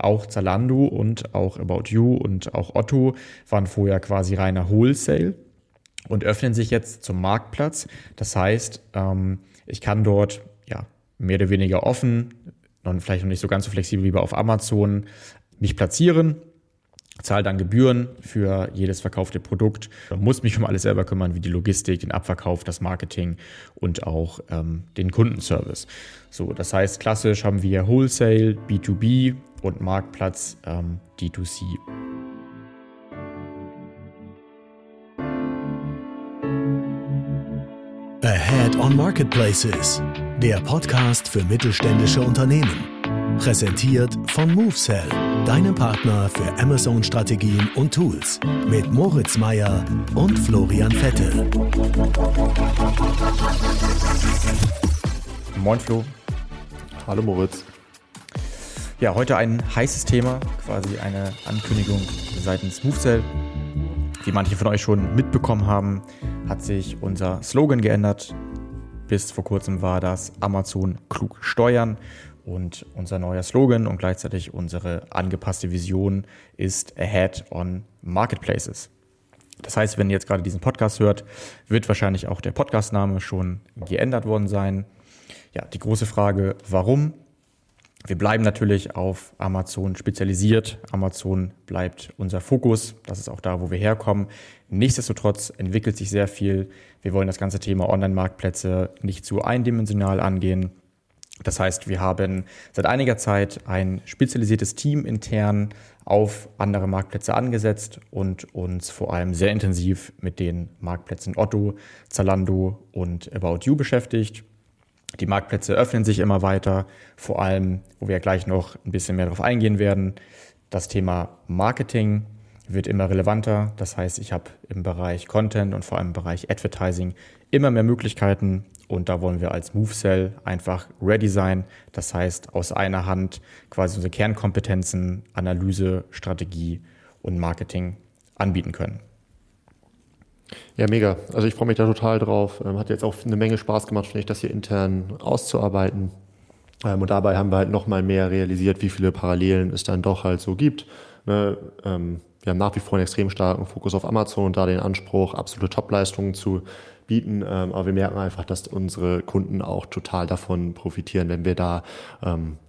auch Zalando und auch About You und auch Otto waren vorher quasi reiner Wholesale und öffnen sich jetzt zum Marktplatz. Das heißt, ähm, ich kann dort ja mehr oder weniger offen, noch vielleicht noch nicht so ganz so flexibel wie bei auf Amazon, mich platzieren zahle dann Gebühren für jedes verkaufte Produkt, muss mich um alles selber kümmern, wie die Logistik, den Abverkauf, das Marketing und auch ähm, den Kundenservice. So, das heißt, klassisch haben wir Wholesale, B2B und Marktplatz ähm, D2C. Ahead on Marketplaces, der Podcast für mittelständische Unternehmen. Präsentiert von MoveSell, deinem Partner für Amazon-Strategien und Tools. Mit Moritz Meyer und Florian Vettel. Moin Flo. Hallo Moritz. Ja, heute ein heißes Thema, quasi eine Ankündigung seitens MoveSell. Wie manche von euch schon mitbekommen haben, hat sich unser Slogan geändert. Bis vor kurzem war das Amazon klug steuern und unser neuer Slogan und gleichzeitig unsere angepasste Vision ist Ahead on Marketplaces. Das heißt, wenn ihr jetzt gerade diesen Podcast hört, wird wahrscheinlich auch der Podcastname schon geändert worden sein. Ja, die große Frage, warum? Wir bleiben natürlich auf Amazon spezialisiert. Amazon bleibt unser Fokus. Das ist auch da, wo wir herkommen. Nichtsdestotrotz entwickelt sich sehr viel. Wir wollen das ganze Thema Online-Marktplätze nicht zu eindimensional angehen, das heißt, wir haben seit einiger Zeit ein spezialisiertes Team intern auf andere Marktplätze angesetzt und uns vor allem sehr intensiv mit den Marktplätzen Otto, Zalando und About You beschäftigt. Die Marktplätze öffnen sich immer weiter, vor allem, wo wir gleich noch ein bisschen mehr darauf eingehen werden. Das Thema Marketing wird immer relevanter. Das heißt, ich habe im Bereich Content und vor allem im Bereich Advertising immer mehr Möglichkeiten, und da wollen wir als MoveCell einfach ready sein. Das heißt, aus einer Hand quasi unsere Kernkompetenzen, Analyse, Strategie und Marketing anbieten können. Ja, mega. Also ich freue mich da total drauf. Ähm, hat jetzt auch eine Menge Spaß gemacht, finde ich, das hier intern auszuarbeiten. Ähm, und dabei haben wir halt nochmal mehr realisiert, wie viele Parallelen es dann doch halt so gibt. Ne, ähm, wir haben nach wie vor einen extrem starken Fokus auf Amazon und da den Anspruch, absolute Topleistungen zu bieten. Aber wir merken einfach, dass unsere Kunden auch total davon profitieren, wenn wir da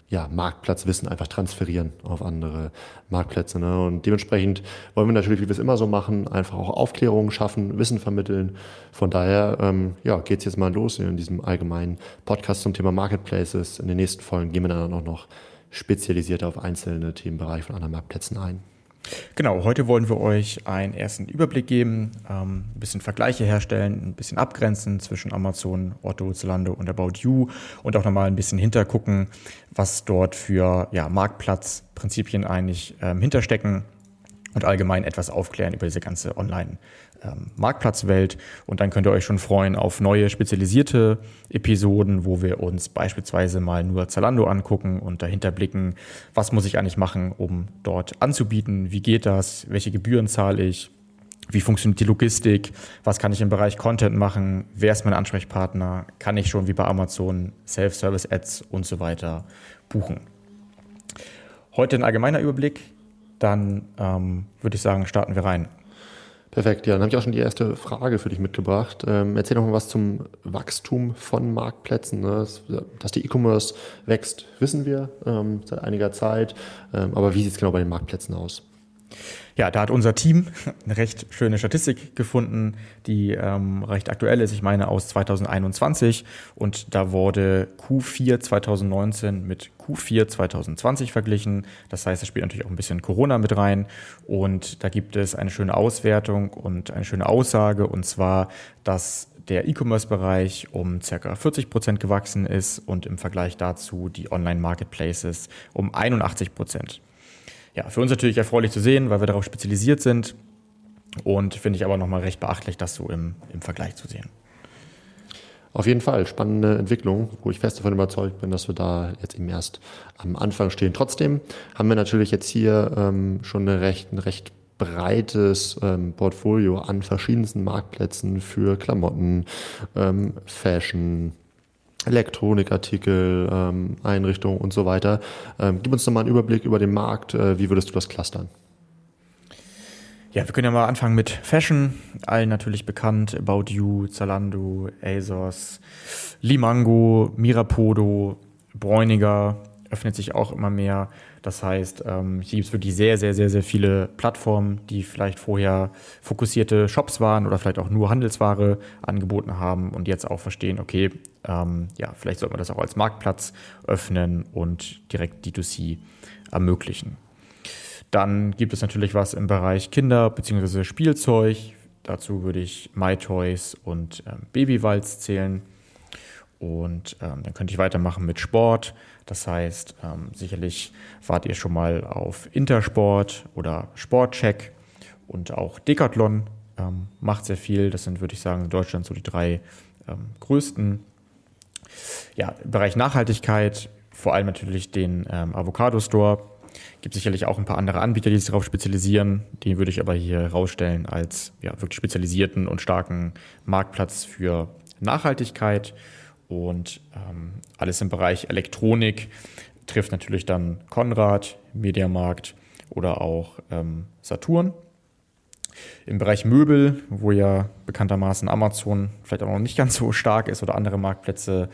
ja, Marktplatzwissen einfach transferieren auf andere Marktplätze. Ne? Und dementsprechend wollen wir natürlich, wie wir es immer so machen, einfach auch Aufklärungen schaffen, Wissen vermitteln. Von daher ähm, ja, geht es jetzt mal los in diesem allgemeinen Podcast zum Thema Marketplaces. In den nächsten Folgen gehen wir dann auch noch spezialisiert auf einzelne Themenbereiche von anderen Marktplätzen ein. Genau, heute wollen wir euch einen ersten Überblick geben, ähm, ein bisschen Vergleiche herstellen, ein bisschen abgrenzen zwischen Amazon, Otto, Zalando und About You und auch nochmal ein bisschen hintergucken, was dort für ja, Marktplatzprinzipien eigentlich ähm, hinterstecken und allgemein etwas aufklären über diese ganze Online- ähm, Marktplatzwelt. Und dann könnt ihr euch schon freuen auf neue spezialisierte Episoden, wo wir uns beispielsweise mal nur Zalando angucken und dahinter blicken, was muss ich eigentlich machen, um dort anzubieten, wie geht das, welche Gebühren zahle ich, wie funktioniert die Logistik, was kann ich im Bereich Content machen, wer ist mein Ansprechpartner, kann ich schon wie bei Amazon Self-Service-Ads und so weiter buchen. Heute ein allgemeiner Überblick, dann ähm, würde ich sagen, starten wir rein. Perfekt, ja, dann habe ich auch schon die erste Frage für dich mitgebracht. Ähm, erzähl doch mal was zum Wachstum von Marktplätzen. Ne? Dass die E-Commerce wächst, wissen wir ähm, seit einiger Zeit. Ähm, aber wie sieht es genau bei den Marktplätzen aus? Ja, da hat unser Team eine recht schöne Statistik gefunden, die ähm, recht aktuell ist. Ich meine aus 2021 und da wurde Q4 2019 mit Q4 2020 verglichen. Das heißt, es spielt natürlich auch ein bisschen Corona mit rein und da gibt es eine schöne Auswertung und eine schöne Aussage und zwar, dass der E-Commerce-Bereich um circa 40 Prozent gewachsen ist und im Vergleich dazu die Online-Marketplaces um 81 Prozent ja, für uns natürlich erfreulich zu sehen, weil wir darauf spezialisiert sind. Und finde ich aber nochmal recht beachtlich, das so im, im Vergleich zu sehen. Auf jeden Fall spannende Entwicklung, wo ich fest davon überzeugt bin, dass wir da jetzt eben erst am Anfang stehen. Trotzdem haben wir natürlich jetzt hier ähm, schon eine recht, ein recht breites ähm, Portfolio an verschiedensten Marktplätzen für Klamotten, ähm, Fashion, Elektronikartikel, ähm, Einrichtungen und so weiter. Ähm, gib uns nochmal einen Überblick über den Markt. Äh, wie würdest du das clustern? Ja, wir können ja mal anfangen mit Fashion. Allen natürlich bekannt. About You, Zalando, ASOS, Limango, Mirapodo, Bräuniger öffnet sich auch immer mehr. Das heißt, ähm, hier gibt es wirklich sehr, sehr, sehr, sehr viele Plattformen, die vielleicht vorher fokussierte Shops waren oder vielleicht auch nur Handelsware angeboten haben und jetzt auch verstehen, okay, ähm, ja, vielleicht sollte man das auch als Marktplatz öffnen und direkt D2C ermöglichen. Dann gibt es natürlich was im Bereich Kinder- bzw. Spielzeug. Dazu würde ich MyToys und ähm, Babywalz zählen. Und ähm, dann könnte ich weitermachen mit Sport. Das heißt, ähm, sicherlich wart ihr schon mal auf Intersport oder Sportcheck und auch Decathlon ähm, macht sehr viel. Das sind, würde ich sagen, in Deutschland so die drei ähm, größten. Ja, im Bereich Nachhaltigkeit, vor allem natürlich den ähm, Avocado Store. Gibt sicherlich auch ein paar andere Anbieter, die sich darauf spezialisieren. Den würde ich aber hier herausstellen als ja, wirklich spezialisierten und starken Marktplatz für Nachhaltigkeit. Und ähm, alles im Bereich Elektronik trifft natürlich dann Konrad, Mediamarkt oder auch ähm, Saturn. Im Bereich Möbel, wo ja bekanntermaßen Amazon vielleicht auch noch nicht ganz so stark ist oder andere Marktplätze,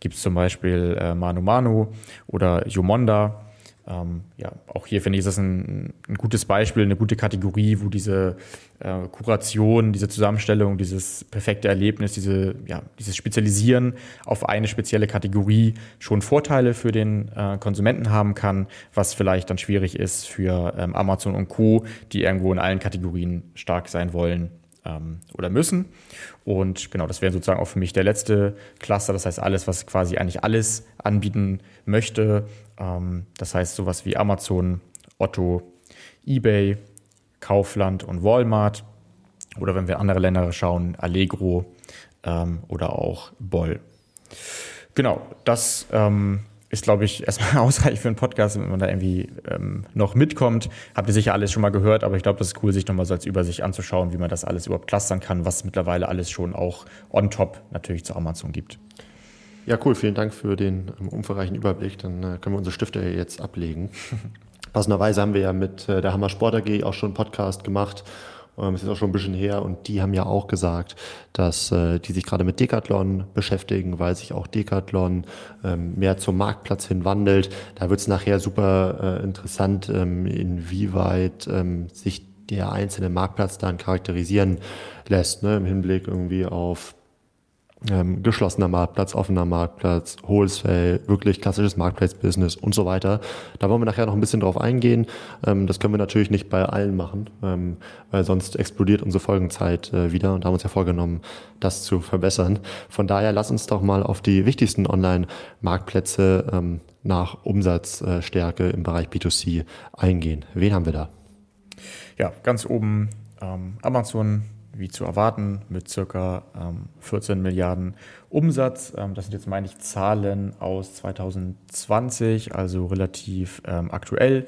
gibt es zum Beispiel äh, Manu Manu oder Yomonda. Ähm, ja, auch hier finde ich das ein, ein, gutes Beispiel, eine gute Kategorie, wo diese äh, Kuration, diese Zusammenstellung, dieses perfekte Erlebnis, diese, ja, dieses Spezialisieren auf eine spezielle Kategorie schon Vorteile für den äh, Konsumenten haben kann, was vielleicht dann schwierig ist für ähm, Amazon und Co., die irgendwo in allen Kategorien stark sein wollen ähm, oder müssen. Und genau, das wäre sozusagen auch für mich der letzte Cluster. Das heißt, alles, was quasi eigentlich alles anbieten möchte. Ähm, das heißt, sowas wie Amazon, Otto, eBay, Kaufland und Walmart. Oder wenn wir andere Länder schauen, Allegro ähm, oder auch Boll. Genau, das ähm, ist, glaube ich, erstmal ausreichend für einen Podcast, wenn man da irgendwie ähm, noch mitkommt. Habt ihr sicher alles schon mal gehört, aber ich glaube, das ist cool, sich nochmal so als Übersicht anzuschauen, wie man das alles überhaupt clustern kann, was mittlerweile alles schon auch on top natürlich zu Amazon gibt. Ja, cool. Vielen Dank für den ähm, umfangreichen Überblick. Dann äh, können wir unsere Stifte jetzt ablegen. Passenderweise haben wir ja mit äh, der Hammer Sport AG auch schon einen Podcast gemacht ähm, es ist auch schon ein bisschen her und die haben ja auch gesagt, dass äh, die sich gerade mit Decathlon beschäftigen, weil sich auch Decathlon ähm, mehr zum Marktplatz hin wandelt. Da wird es nachher super äh, interessant, ähm, inwieweit ähm, sich der einzelne Marktplatz dann charakterisieren lässt, ne, im Hinblick irgendwie auf ähm, geschlossener Marktplatz, offener Marktplatz, Wholesale, wirklich klassisches Marketplace-Business und so weiter. Da wollen wir nachher noch ein bisschen drauf eingehen. Ähm, das können wir natürlich nicht bei allen machen, ähm, weil sonst explodiert unsere Folgenzeit äh, wieder und haben uns ja vorgenommen, das zu verbessern. Von daher lass uns doch mal auf die wichtigsten Online-Marktplätze ähm, nach Umsatzstärke im Bereich B2C eingehen. Wen haben wir da? Ja, ganz oben ähm, Amazon wie zu erwarten, mit circa ähm, 14 Milliarden Umsatz. Ähm, das sind jetzt, meine ich, Zahlen aus 2020, also relativ ähm, aktuell.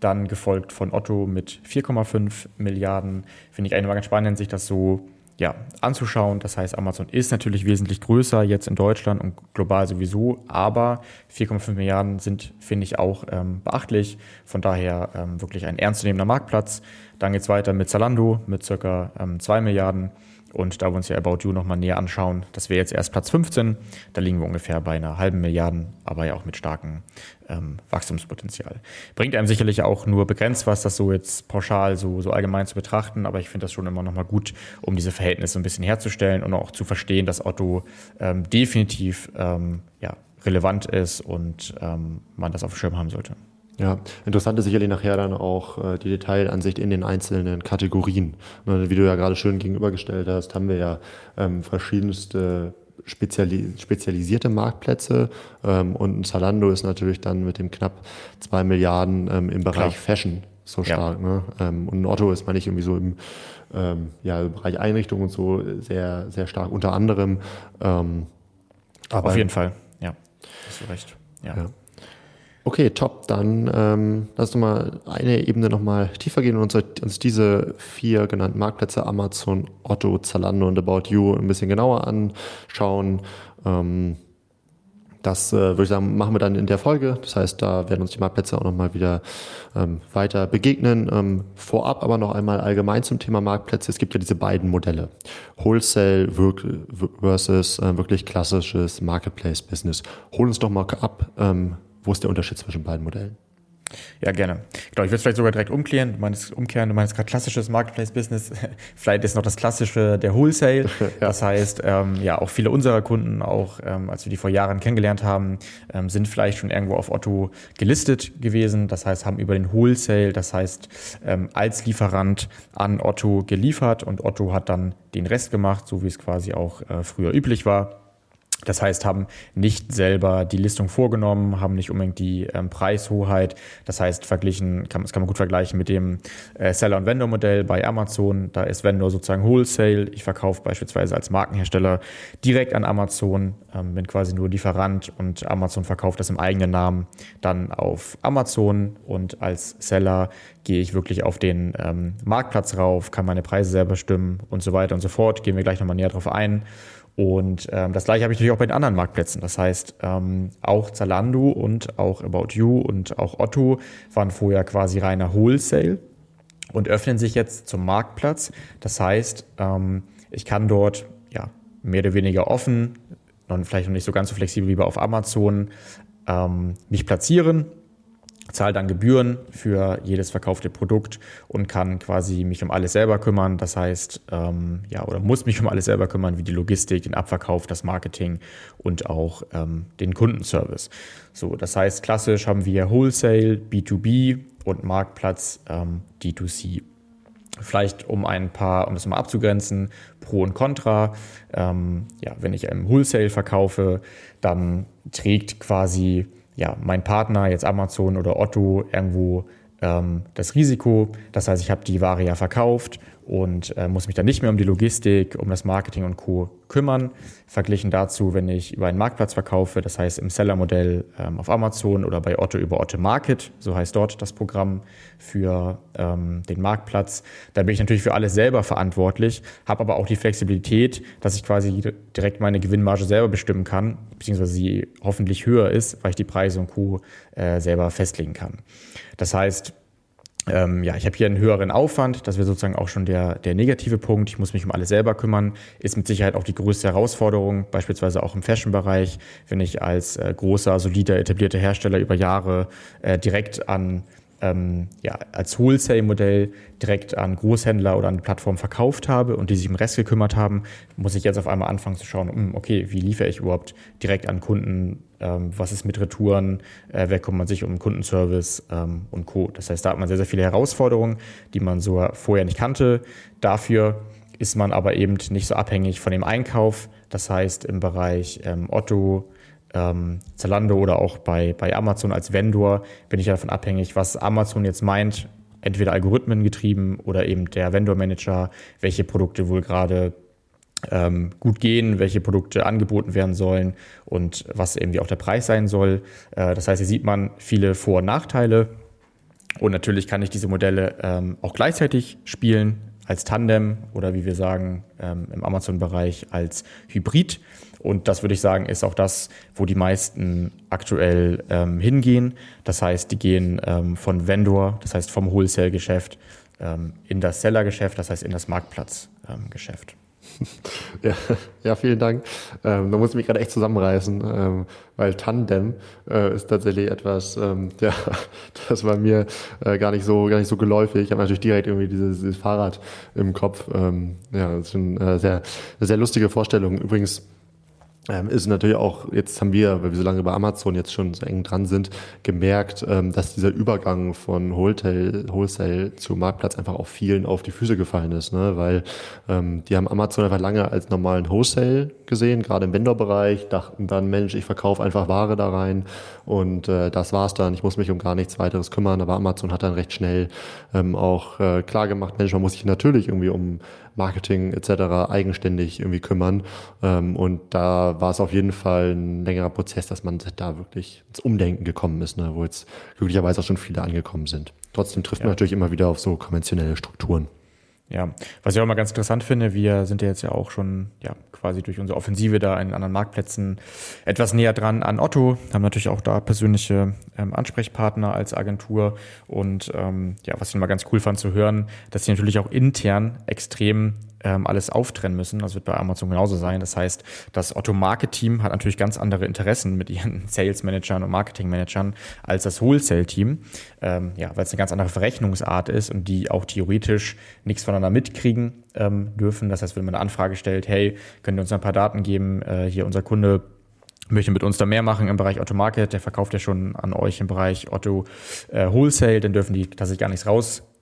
Dann gefolgt von Otto mit 4,5 Milliarden. Finde ich eigentlich mal ganz spannend, sich das so ja, anzuschauen. Das heißt, Amazon ist natürlich wesentlich größer jetzt in Deutschland und global sowieso, aber 4,5 Milliarden sind, finde ich, auch ähm, beachtlich. Von daher ähm, wirklich ein ernstzunehmender Marktplatz. Dann geht es weiter mit Zalando mit circa ähm, 2 Milliarden. Und da wir uns ja About You nochmal näher anschauen, das wäre jetzt erst Platz 15. Da liegen wir ungefähr bei einer halben Milliarde, aber ja auch mit starkem ähm, Wachstumspotenzial. Bringt einem sicherlich auch nur begrenzt was, das so jetzt pauschal, so, so allgemein zu betrachten, aber ich finde das schon immer nochmal gut, um diese Verhältnisse ein bisschen herzustellen und auch zu verstehen, dass Otto ähm, definitiv ähm, ja, relevant ist und ähm, man das auf dem Schirm haben sollte. Ja, interessant ist sicherlich nachher dann auch äh, die Detailansicht in den einzelnen Kategorien. Ne, wie du ja gerade schön gegenübergestellt hast, haben wir ja ähm, verschiedenste speziali spezialisierte Marktplätze ähm, und ein Zalando ist natürlich dann mit dem knapp zwei Milliarden ähm, im Bereich Klar. Fashion so stark. Ja. Ne? Ähm, und ein Otto ist, meine ich, irgendwie so im ähm, ja, Bereich Einrichtung und so sehr, sehr stark unter anderem. Ähm, aber Auf jeden Fall, ja, hast du recht. ja. ja. Okay, top. Dann ähm, lass uns mal eine Ebene nochmal tiefer gehen und uns, uns diese vier genannten Marktplätze Amazon, Otto, Zalando und About You ein bisschen genauer anschauen. Ähm, das äh, würde ich sagen, machen wir dann in der Folge. Das heißt, da werden uns die Marktplätze auch nochmal wieder ähm, weiter begegnen. Ähm, vorab aber noch einmal allgemein zum Thema Marktplätze. Es gibt ja diese beiden Modelle. Wholesale versus äh, wirklich klassisches Marketplace-Business. Hol uns doch mal ab, ähm, wo ist der Unterschied zwischen beiden Modellen? Ja, gerne. Genau, ich würde es vielleicht sogar direkt umkehren. Du meinst umkehren, du meinst gerade klassisches Marketplace-Business. vielleicht ist noch das klassische der Wholesale. ja. Das heißt, ähm, ja, auch viele unserer Kunden, auch ähm, als wir die vor Jahren kennengelernt haben, ähm, sind vielleicht schon irgendwo auf Otto gelistet gewesen. Das heißt, haben über den Wholesale, das heißt, ähm, als Lieferant an Otto geliefert und Otto hat dann den Rest gemacht, so wie es quasi auch äh, früher üblich war. Das heißt, haben nicht selber die Listung vorgenommen, haben nicht unbedingt die ähm, Preishoheit. Das heißt, verglichen, kann, das kann man gut vergleichen mit dem äh, Seller- und Vendor-Modell bei Amazon. Da ist Vendor sozusagen Wholesale. Ich verkaufe beispielsweise als Markenhersteller direkt an Amazon, ähm, bin quasi nur Lieferant und Amazon verkauft das im eigenen Namen dann auf Amazon und als Seller gehe ich wirklich auf den ähm, Marktplatz rauf, kann meine Preise selber bestimmen und so weiter und so fort. Gehen wir gleich nochmal näher drauf ein. Und ähm, das gleiche habe ich natürlich auch bei den anderen Marktplätzen. Das heißt, ähm, auch Zalando und auch About You und auch Otto waren vorher quasi reiner Wholesale und öffnen sich jetzt zum Marktplatz. Das heißt, ähm, ich kann dort ja mehr oder weniger offen, und vielleicht noch nicht so ganz so flexibel wie auf Amazon, ähm, mich platzieren zahle dann Gebühren für jedes verkaufte Produkt und kann quasi mich um alles selber kümmern. Das heißt, ähm, ja, oder muss mich um alles selber kümmern, wie die Logistik, den Abverkauf, das Marketing und auch ähm, den Kundenservice. So, das heißt, klassisch haben wir Wholesale, B2B und Marktplatz ähm, D2C. Vielleicht um ein paar, um das mal abzugrenzen, Pro und Contra. Ähm, ja, wenn ich im Wholesale verkaufe, dann trägt quasi ja, mein Partner, jetzt Amazon oder Otto, irgendwo ähm, das Risiko. Das heißt, ich habe die Ware ja verkauft und äh, muss mich dann nicht mehr um die Logistik, um das Marketing und Co. kümmern. Verglichen dazu, wenn ich über einen Marktplatz verkaufe, das heißt im Seller-Modell ähm, auf Amazon oder bei Otto über Otto Market, so heißt dort das Programm für ähm, den Marktplatz. Da bin ich natürlich für alles selber verantwortlich, habe aber auch die Flexibilität, dass ich quasi direkt meine Gewinnmarge selber bestimmen kann, beziehungsweise sie hoffentlich höher ist, weil ich die Preise und Co. Äh, selber festlegen kann. Das heißt, ähm, ja, ich habe hier einen höheren Aufwand, das wäre sozusagen auch schon der, der negative Punkt. Ich muss mich um alles selber kümmern, ist mit Sicherheit auch die größte Herausforderung, beispielsweise auch im Fashion-Bereich, wenn ich als äh, großer, solider, etablierter Hersteller über Jahre äh, direkt an ähm, ja, als Wholesale-Modell direkt an Großhändler oder an Plattformen verkauft habe und die sich um Rest gekümmert haben, muss ich jetzt auf einmal anfangen zu schauen, hm, okay, wie liefere ich überhaupt direkt an Kunden, ähm, was ist mit Retouren, äh, wer kümmert sich um Kundenservice ähm, und Co. Das heißt, da hat man sehr, sehr viele Herausforderungen, die man so vorher nicht kannte. Dafür ist man aber eben nicht so abhängig von dem Einkauf. Das heißt, im Bereich ähm, Otto, ähm, Zalando oder auch bei, bei Amazon als Vendor bin ich davon abhängig, was Amazon jetzt meint, entweder Algorithmen getrieben oder eben der Vendor-Manager, welche Produkte wohl gerade ähm, gut gehen, welche Produkte angeboten werden sollen und was irgendwie auch der Preis sein soll. Äh, das heißt, hier sieht man viele Vor- und Nachteile. Und natürlich kann ich diese Modelle ähm, auch gleichzeitig spielen als Tandem oder wie wir sagen ähm, im Amazon-Bereich als Hybrid. Und das würde ich sagen, ist auch das, wo die meisten aktuell ähm, hingehen. Das heißt, die gehen ähm, von Vendor, das heißt vom Wholesale-Geschäft, ähm, in das Seller-Geschäft, das heißt in das Marktplatz-Geschäft. Ja, ja, vielen Dank. Ähm, da muss ich mich gerade echt zusammenreißen, ähm, weil Tandem äh, ist tatsächlich etwas, ähm, ja, das war mir äh, gar nicht so gar nicht so geläufig. Ich habe natürlich direkt irgendwie dieses, dieses Fahrrad im Kopf. Ähm, ja, das ist schon äh, sehr sehr lustige Vorstellung. Übrigens ähm, ist natürlich auch, jetzt haben wir, weil wir so lange bei Amazon jetzt schon so eng dran sind, gemerkt, ähm, dass dieser Übergang von Wholesale, Wholesale zu Marktplatz einfach auch vielen auf die Füße gefallen ist, ne? weil ähm, die haben Amazon einfach lange als normalen Wholesale gesehen, gerade im Vendor-Bereich, dachten dann, Mensch, ich verkaufe einfach Ware da rein und äh, das war's dann, ich muss mich um gar nichts weiteres kümmern, aber Amazon hat dann recht schnell ähm, auch äh, klar gemacht, Mensch, man muss sich natürlich irgendwie um Marketing etc. eigenständig irgendwie kümmern. Ähm, und da war es auf jeden Fall ein längerer Prozess, dass man da wirklich ins Umdenken gekommen ist, ne, wo jetzt glücklicherweise auch schon viele angekommen sind. Trotzdem trifft ja. man natürlich immer wieder auf so konventionelle Strukturen. Ja, was ich auch mal ganz interessant finde, wir sind ja jetzt ja auch schon ja, quasi durch unsere Offensive da in anderen Marktplätzen etwas näher dran an Otto, haben natürlich auch da persönliche ähm, Ansprechpartner als Agentur. Und ähm, ja, was ich mal ganz cool fand zu hören, dass sie natürlich auch intern extrem ähm, alles auftrennen müssen. Das wird bei Amazon genauso sein. Das heißt, das Otto-Market-Team hat natürlich ganz andere Interessen mit ihren Sales-Managern und Marketing-Managern als das Wholesale-Team, ähm, ja, weil es eine ganz andere Verrechnungsart ist und die auch theoretisch nichts voneinander mitkriegen ähm, dürfen. Das heißt, wenn man eine Anfrage stellt, hey, könnt ihr uns ein paar Daten geben, äh, hier unser Kunde möchte mit uns da mehr machen im Bereich Otto Market, der verkauft ja schon an euch im Bereich Otto äh, Wholesale, dann dürfen die tatsächlich gar nichts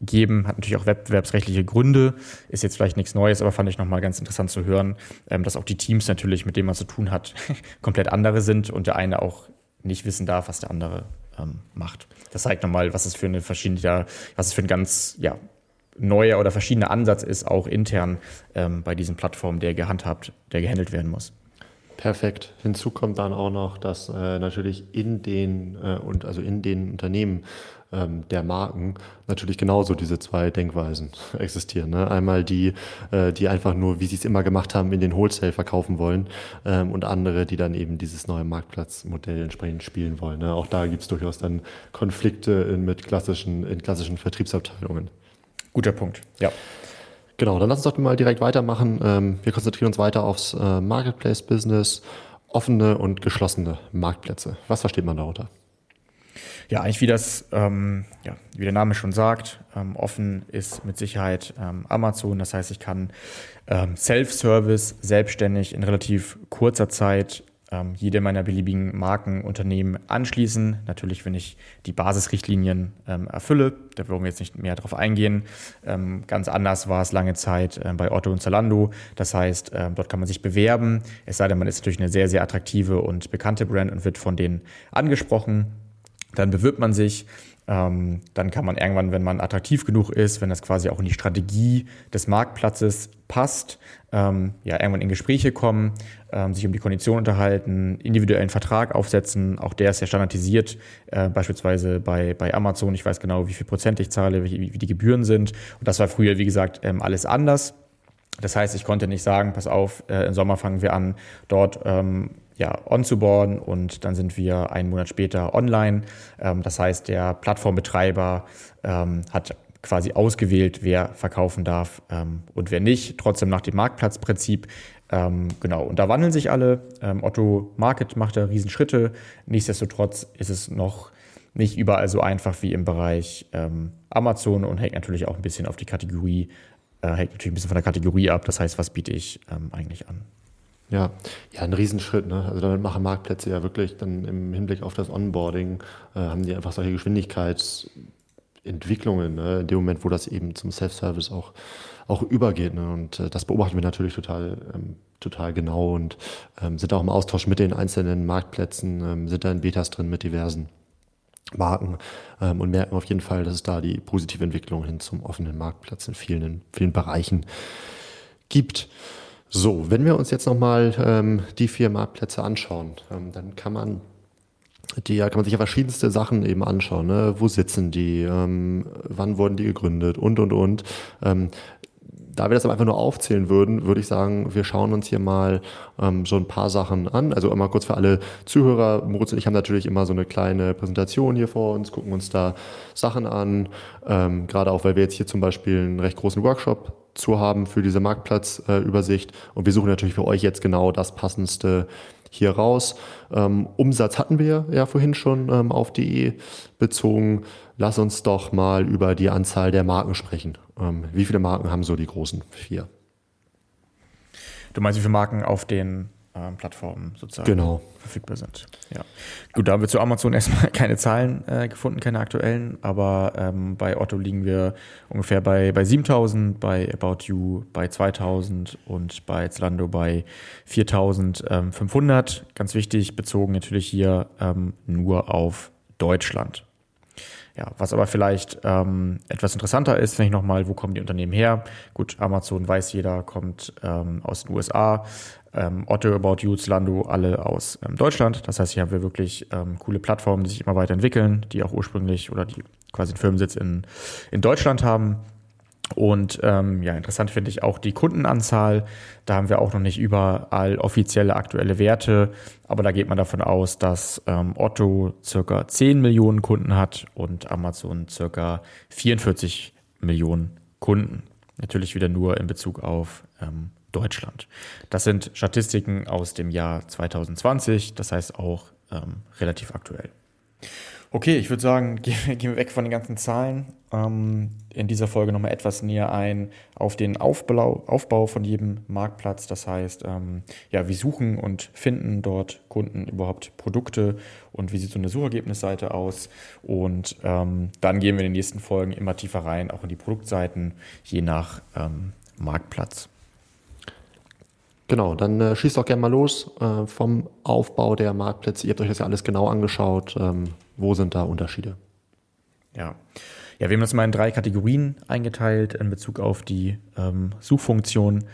rausgeben, hat natürlich auch wettbewerbsrechtliche Gründe, ist jetzt vielleicht nichts Neues, aber fand ich nochmal ganz interessant zu hören, ähm, dass auch die Teams natürlich, mit denen man zu tun hat, komplett andere sind und der eine auch nicht wissen darf, was der andere ähm, macht. Das zeigt nochmal, was es für eine verschiedene, was es für ein ganz, ja, neuer oder verschiedener Ansatz ist, auch intern ähm, bei diesen Plattformen, der gehandhabt, der gehandelt werden muss. Perfekt. Hinzu kommt dann auch noch, dass äh, natürlich in den äh, und also in den Unternehmen ähm, der Marken natürlich genauso diese zwei Denkweisen existieren. Ne? Einmal die, äh, die einfach nur, wie sie es immer gemacht haben, in den Wholesale verkaufen wollen ähm, und andere, die dann eben dieses neue Marktplatzmodell entsprechend spielen wollen. Ne? Auch da gibt es durchaus dann Konflikte in, mit klassischen, in klassischen Vertriebsabteilungen. Guter Punkt, ja. Genau, dann lass uns doch mal direkt weitermachen. Ähm, wir konzentrieren uns weiter aufs äh, Marketplace-Business, offene und geschlossene Marktplätze. Was versteht man darunter? Ja, eigentlich wie das, ähm, ja, wie der Name schon sagt, ähm, offen ist mit Sicherheit ähm, Amazon. Das heißt, ich kann ähm, Self-Service selbstständig in relativ kurzer Zeit ähm, jede meiner beliebigen Markenunternehmen anschließen. Natürlich, wenn ich die Basisrichtlinien ähm, erfülle, da wollen wir jetzt nicht mehr darauf eingehen. Ähm, ganz anders war es lange Zeit äh, bei Otto und Zalando. Das heißt, äh, dort kann man sich bewerben, es sei denn, man ist natürlich eine sehr, sehr attraktive und bekannte Brand und wird von denen angesprochen. Dann bewirbt man sich. Ähm, dann kann man irgendwann, wenn man attraktiv genug ist, wenn das quasi auch in die Strategie des Marktplatzes passt, ähm, ja, irgendwann in Gespräche kommen, ähm, sich um die Konditionen unterhalten, individuellen Vertrag aufsetzen. Auch der ist ja standardisiert, äh, beispielsweise bei, bei Amazon. Ich weiß genau, wie viel Prozent ich zahle, wie, wie die Gebühren sind. Und das war früher, wie gesagt, ähm, alles anders. Das heißt, ich konnte nicht sagen, pass auf, äh, im Sommer fangen wir an, dort ähm, ja, onzuboarden und dann sind wir einen Monat später online. Ähm, das heißt, der Plattformbetreiber ähm, hat quasi ausgewählt, wer verkaufen darf ähm, und wer nicht. Trotzdem nach dem Marktplatzprinzip. Ähm, genau, und da wandeln sich alle. Ähm, Otto Market macht da Riesenschritte. Nichtsdestotrotz ist es noch nicht überall so einfach wie im Bereich ähm, Amazon und hängt natürlich auch ein bisschen auf die Kategorie, äh, hängt natürlich ein bisschen von der Kategorie ab. Das heißt, was biete ich eigentlich an? Ja, ja, ein Riesenschritt. Ne? Also damit machen Marktplätze ja wirklich dann im Hinblick auf das Onboarding, äh, haben die einfach solche Geschwindigkeitsentwicklungen, ne? in dem Moment, wo das eben zum Self-Service auch, auch übergeht. Ne? Und äh, das beobachten wir natürlich total, ähm, total genau und ähm, sind auch im Austausch mit den einzelnen Marktplätzen, ähm, sind da in Betas drin mit diversen Marken ähm, und merken auf jeden Fall, dass es da die positive Entwicklung hin zum offenen Marktplatz in vielen, in vielen Bereichen gibt. So, wenn wir uns jetzt nochmal ähm, die vier Marktplätze anschauen, ähm, dann kann man die kann man sich ja verschiedenste Sachen eben anschauen. Ne? Wo sitzen die? Ähm, wann wurden die gegründet? Und, und, und. Ähm, da wir das aber einfach nur aufzählen würden, würde ich sagen, wir schauen uns hier mal ähm, so ein paar Sachen an. Also einmal kurz für alle Zuhörer. Moritz und ich haben natürlich immer so eine kleine Präsentation hier vor uns, gucken uns da Sachen an. Ähm, gerade auch, weil wir jetzt hier zum Beispiel einen recht großen Workshop zu haben für diese Marktplatzübersicht. Äh, und wir suchen natürlich für euch jetzt genau das passendste hier raus. Ähm, Umsatz hatten wir ja vorhin schon ähm, auf DE bezogen. Lass uns doch mal über die Anzahl der Marken sprechen. Ähm, wie viele Marken haben so die großen vier? Du meinst, wie viele Marken auf den ähm, Plattformen sozusagen genau. verfügbar sind. Ja. Gut, da haben wir zu Amazon erstmal keine Zahlen äh, gefunden, keine aktuellen, aber ähm, bei Otto liegen wir ungefähr bei, bei 7000, bei About You bei 2000 und bei Zalando bei 4500. Ganz wichtig, bezogen natürlich hier ähm, nur auf Deutschland. Ja, was aber vielleicht ähm, etwas interessanter ist, wenn ich nochmal, wo kommen die Unternehmen her? Gut, Amazon weiß jeder, kommt ähm, aus den USA. Ähm, Otto, About You, Zalando, alle aus ähm, Deutschland. Das heißt, hier haben wir wirklich ähm, coole Plattformen, die sich immer weiterentwickeln, die auch ursprünglich oder die quasi einen Firmensitz in, in Deutschland haben. Und ähm, ja, interessant finde ich auch die Kundenanzahl. Da haben wir auch noch nicht überall offizielle aktuelle Werte, aber da geht man davon aus, dass ähm, Otto circa 10 Millionen Kunden hat und Amazon circa 44 Millionen Kunden. Natürlich wieder nur in Bezug auf ähm, Deutschland. Das sind Statistiken aus dem Jahr 2020, das heißt auch ähm, relativ aktuell. Okay, ich würde sagen, gehen wir weg von den ganzen Zahlen. Ähm, in dieser Folge nochmal etwas näher ein auf den Aufbau, Aufbau von jedem Marktplatz. Das heißt, ähm, ja, wie suchen und finden dort Kunden überhaupt Produkte und wie sieht so eine Suchergebnisseite aus. Und ähm, dann gehen wir in den nächsten Folgen immer tiefer rein, auch in die Produktseiten, je nach ähm, Marktplatz. Genau, dann äh, schießt doch gerne mal los äh, vom Aufbau der Marktplätze. Ihr habt euch das ja alles genau angeschaut. Ähm, wo sind da Unterschiede? Ja. Ja, wir haben das mal in drei Kategorien eingeteilt in Bezug auf die ähm, Suchfunktion.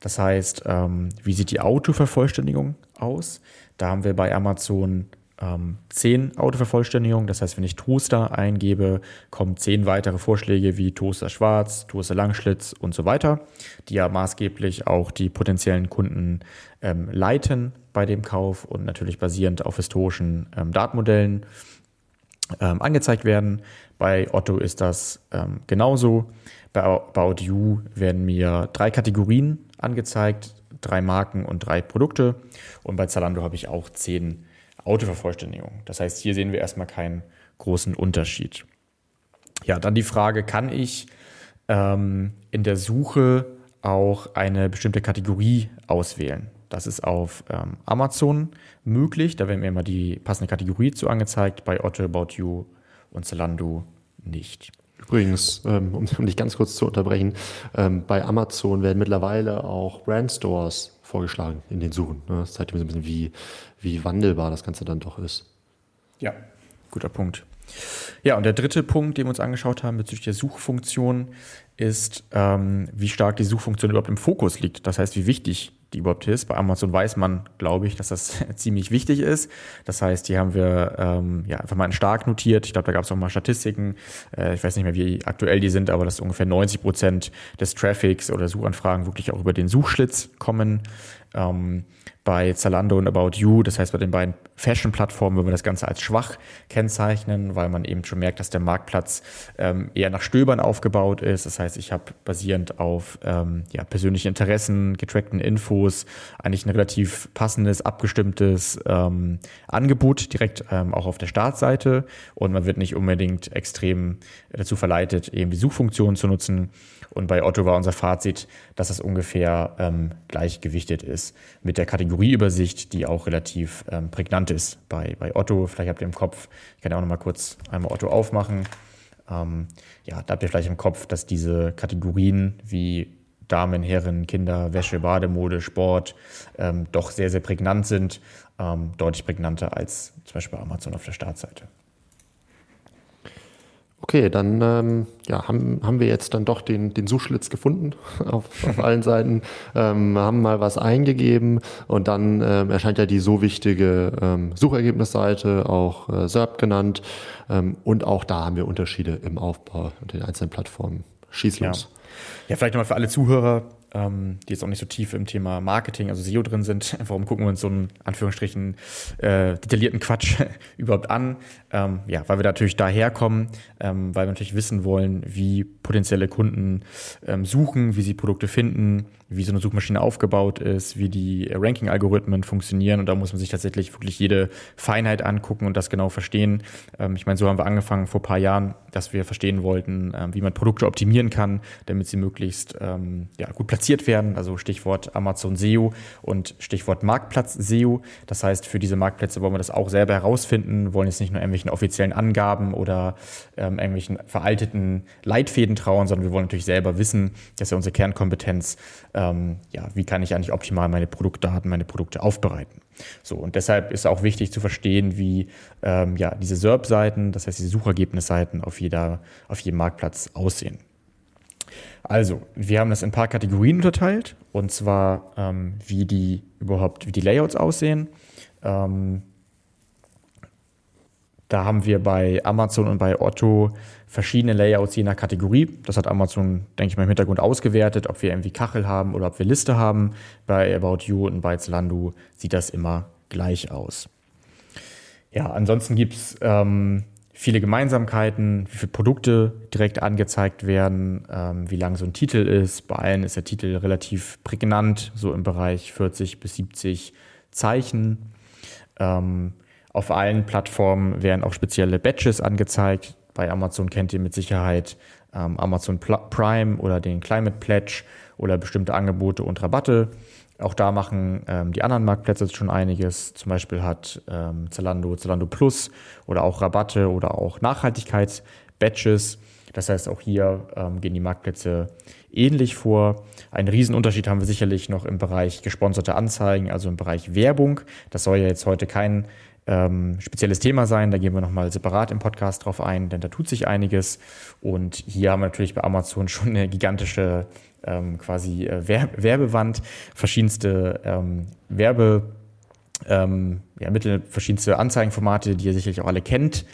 Das heißt, ähm, wie sieht die Autovervollständigung aus? Da haben wir bei Amazon ähm, zehn Autovervollständigungen. Das heißt, wenn ich Toaster eingebe, kommen zehn weitere Vorschläge wie Toaster Schwarz, Toaster Langschlitz und so weiter, die ja maßgeblich auch die potenziellen Kunden ähm, leiten bei dem Kauf und natürlich basierend auf historischen ähm, Datenmodellen ähm, angezeigt werden. Bei Otto ist das ähm, genauso. Bei About You werden mir drei Kategorien angezeigt, drei Marken und drei Produkte. Und bei Zalando habe ich auch zehn Autovervollständigung. Das heißt, hier sehen wir erstmal keinen großen Unterschied. Ja, dann die Frage, kann ich ähm, in der Suche auch eine bestimmte Kategorie auswählen? Das ist auf ähm, Amazon möglich. Da werden mir immer die passende Kategorie zu angezeigt. Bei Otto, About You und Zalando nicht. Übrigens, ähm, um, dich ganz kurz zu unterbrechen, ähm, bei Amazon werden mittlerweile auch Brandstores vorgeschlagen in den Suchen. Ne? Das zeigt mir so ein bisschen, wie, wie wandelbar das Ganze dann doch ist. Ja, guter Punkt. Ja, und der dritte Punkt, den wir uns angeschaut haben bezüglich der Suchfunktion, ist, ähm, wie stark die Suchfunktion überhaupt im Fokus liegt. Das heißt, wie wichtig die überhaupt ist. Bei Amazon weiß man, glaube ich, dass das ziemlich wichtig ist. Das heißt, die haben wir ähm, ja, einfach mal in stark notiert. Ich glaube, da gab es auch mal Statistiken. Äh, ich weiß nicht mehr, wie aktuell die sind, aber dass ungefähr 90 Prozent des Traffics oder Suchanfragen wirklich auch über den Suchschlitz kommen. Ähm, bei Zalando und About You, das heißt bei den beiden Fashion-Plattformen, würden wir das Ganze als schwach kennzeichnen, weil man eben schon merkt, dass der Marktplatz ähm, eher nach Stöbern aufgebaut ist. Das heißt, ich habe basierend auf ähm, ja, persönlichen Interessen, getrackten Infos eigentlich ein relativ passendes, abgestimmtes ähm, Angebot direkt ähm, auch auf der Startseite und man wird nicht unbedingt extrem dazu verleitet, eben die Suchfunktion zu nutzen. Und bei Otto war unser Fazit, dass das ungefähr ähm, gleichgewichtet ist mit der Kategorieübersicht, die auch relativ ähm, prägnant ist bei, bei Otto. Vielleicht habt ihr im Kopf, ich kann ja auch noch mal kurz einmal Otto aufmachen. Ähm, ja, da habt ihr vielleicht im Kopf, dass diese Kategorien wie Damen, Herren, Kinder, Wäsche, Bademode, Sport ähm, doch sehr, sehr prägnant sind. Ähm, deutlich prägnanter als zum Beispiel bei Amazon auf der Startseite. Okay, dann ähm, ja, haben, haben wir jetzt dann doch den, den Suchschlitz gefunden auf, auf allen Seiten, ähm, haben mal was eingegeben und dann ähm, erscheint ja die so wichtige ähm, Suchergebnisseite, auch äh, SERP genannt. Ähm, und auch da haben wir Unterschiede im Aufbau und den einzelnen Plattformen. Schieß los. Ja, ja vielleicht nochmal für alle Zuhörer, ähm, die jetzt auch nicht so tief im Thema Marketing, also SEO drin sind. Warum gucken wir uns so einen Anführungsstrichen äh, detaillierten Quatsch überhaupt an? Ähm, ja, weil wir natürlich daherkommen, ähm, weil wir natürlich wissen wollen, wie potenzielle Kunden ähm, suchen, wie sie Produkte finden, wie so eine Suchmaschine aufgebaut ist, wie die Ranking-Algorithmen funktionieren. Und da muss man sich tatsächlich wirklich jede Feinheit angucken und das genau verstehen. Ähm, ich meine, so haben wir angefangen vor ein paar Jahren, dass wir verstehen wollten, ähm, wie man Produkte optimieren kann, damit sie möglichst ähm, ja, gut platziert werden. Also Stichwort Amazon SEO und Stichwort Marktplatz SEO. Das heißt, für diese Marktplätze wollen wir das auch selber herausfinden, wollen jetzt nicht nur irgendwelchen offiziellen Angaben oder irgendwelchen veralteten Leitfäden trauen, sondern wir wollen natürlich selber wissen, dass ja unsere Kernkompetenz ähm, ja, wie kann ich eigentlich optimal meine Produktdaten, meine Produkte aufbereiten. So, und deshalb ist auch wichtig zu verstehen, wie ähm, ja, diese SERP-Seiten, das heißt diese Suchergebnisseiten auf, jeder, auf jedem Marktplatz aussehen. Also, wir haben das in ein paar Kategorien unterteilt, und zwar ähm, wie die überhaupt, wie die Layouts aussehen. Ähm, Da haben wir bei Amazon und bei Otto verschiedene Layouts je nach Kategorie. Das hat Amazon, denke ich mal, im Hintergrund ausgewertet, ob wir irgendwie Kachel haben oder ob wir Liste haben. Bei About You und bei Zalando sieht das immer gleich aus. Ja, ansonsten gibt es ähm, viele Gemeinsamkeiten, wie viele Produkte direkt angezeigt werden, ähm, wie lang so ein Titel ist. Bei allen ist der Titel relativ prägnant, so im Bereich 40 bis 70 Zeichen. Ähm, auf allen Plattformen werden auch spezielle Badges angezeigt. Bei Amazon kennt ihr mit Sicherheit ähm, Amazon Prime oder den Climate Pledge oder bestimmte Angebote und Rabatte. Auch da machen ähm, die anderen Marktplätze schon einiges. Zum Beispiel hat ähm, Zalando Zalando Plus oder auch Rabatte oder auch Nachhaltigkeits-Badges. Das heißt, auch hier ähm, gehen die Marktplätze ähnlich vor. Einen Riesenunterschied haben wir sicherlich noch im Bereich gesponserte Anzeigen, also im Bereich Werbung. Das soll ja jetzt heute kein ähm, spezielles Thema sein. Da gehen wir nochmal separat im Podcast drauf ein, denn da tut sich einiges. Und hier haben wir natürlich bei Amazon schon eine gigantische ähm, quasi äh, Werbewand, verschiedenste ähm, Werbe ähm, ja, Mittel, verschiedenste Anzeigenformate, die ihr sicherlich auch alle kennt,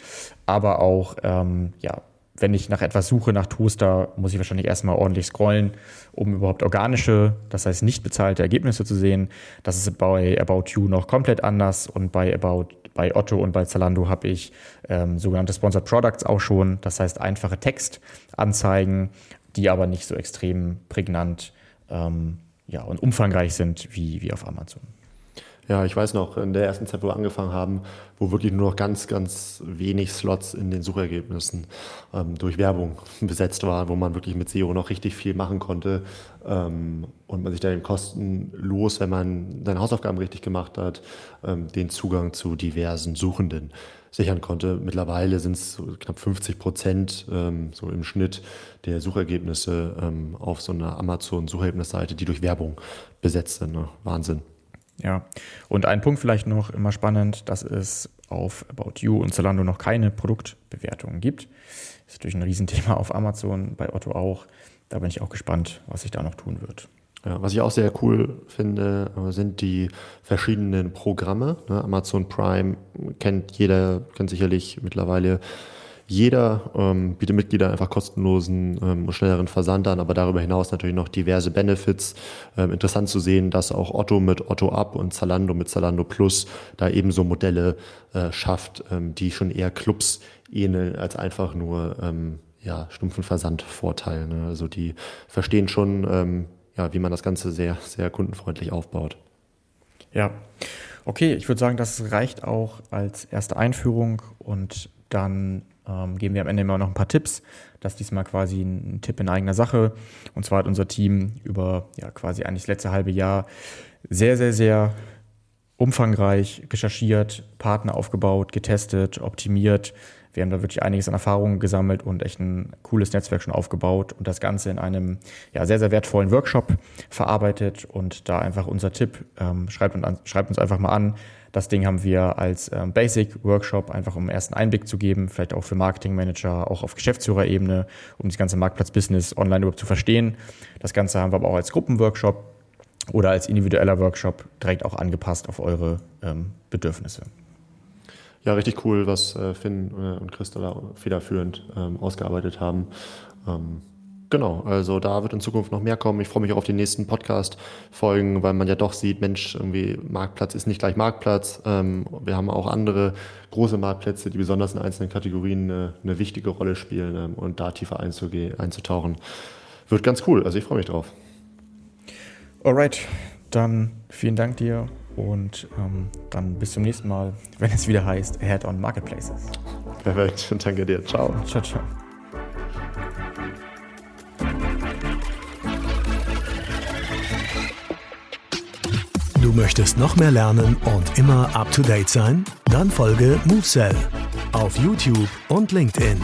aber auch ähm, ja, wenn ich nach etwas suche, nach Toaster, muss ich wahrscheinlich erstmal ordentlich scrollen, um überhaupt organische, das heißt nicht bezahlte Ergebnisse zu sehen. Das ist bei About You noch komplett anders und bei About bei Otto und bei Zalando habe ich ähm, sogenannte Sponsored Products auch schon, das heißt einfache Textanzeigen, die aber nicht so extrem prägnant ähm, ja, und umfangreich sind wie, wie auf Amazon. Ja, ich weiß noch, in der ersten Zeit, wo wir angefangen haben, wo wirklich nur noch ganz, ganz wenig Slots in den Suchergebnissen ähm, durch Werbung besetzt waren, wo man wirklich mit SEO noch richtig viel machen konnte ähm, und man sich da eben kostenlos, wenn man seine Hausaufgaben richtig gemacht hat, ähm, den Zugang zu diversen Suchenden sichern konnte. Mittlerweile sind es knapp 50 Prozent ähm, so im Schnitt der Suchergebnisse ähm, auf so einer Amazon-Suchergebnisseite, die durch Werbung besetzt sind. Ne? Wahnsinn. Ja, und ein Punkt vielleicht noch immer spannend, dass es auf About You und Zalando noch keine Produktbewertungen gibt. Ist natürlich ein Riesenthema auf Amazon, bei Otto auch. Da bin ich auch gespannt, was sich da noch tun wird. Ja, was ich auch sehr cool finde, äh, sind die verschiedenen Programme. Ne? Amazon Prime kennt jeder, kennt sicherlich mittlerweile jeder ähm, bietet Mitglieder einfach kostenlosen ähm, und schnelleren Versand an, aber darüber hinaus natürlich noch diverse Benefits. Ähm, interessant zu sehen, dass auch Otto mit Otto Up und Zalando mit Zalando Plus da ebenso Modelle äh, schafft, ähm, die schon eher Clubs ähneln als einfach nur ähm, ja, stumpfen Versandvorteil. Ne? Also die verstehen schon, ähm, ja, wie man das Ganze sehr, sehr kundenfreundlich aufbaut. Ja, okay, ich würde sagen, das reicht auch als erste Einführung und dann ähm, geben wir am Ende immer noch ein paar Tipps. Das ist diesmal quasi ein, Tipp in eigener Sache. Und zwar hat unser Team über ja, quasi eigentlich das letzte halbe Jahr sehr, sehr, sehr umfangreich recherchiert, Partner aufgebaut, getestet, optimiert. Wir haben da wirklich einiges an Erfahrungen gesammelt und echt ein cooles Netzwerk schon aufgebaut und das Ganze in einem ja, sehr, sehr wertvollen Workshop verarbeitet. Und da einfach unser Tipp, ähm, schreibt, uns, schreibt uns einfach mal an, das Ding haben wir als ähm, Basic Workshop, einfach um ersten Einblick zu geben, vielleicht auch für Marketingmanager, auch auf Geschäftsführerebene, um das ganze Marktplatz-Business online überhaupt zu verstehen. Das Ganze haben wir aber auch als Gruppenworkshop oder als individueller Workshop direkt auch angepasst auf eure ähm, Bedürfnisse. Ja, richtig cool, was äh, Finn äh, und Christa federführend ähm, ausgearbeitet haben. Ähm, Genau, also da wird in Zukunft noch mehr kommen. Ich freue mich auch auf die nächsten Podcast-Folgen, weil man ja doch sieht, Mensch, irgendwie Marktplatz ist nicht gleich Marktplatz. Ähm, wir haben auch andere große Marktplätze, die besonders in einzelnen Kategorien eine, eine wichtige Rolle spielen ähm, und da tiefer einzutauchen. Wird ganz cool, also ich freue mich drauf. Alright, dann vielen Dank dir und ähm, dann bis zum nächsten Mal, wenn es wieder heißt Head on Marketplaces. Perfekt, danke dir. Ciao. Ciao, ciao. Du möchtest noch mehr lernen und immer up to date sein? Dann folge MoveSell auf YouTube und LinkedIn.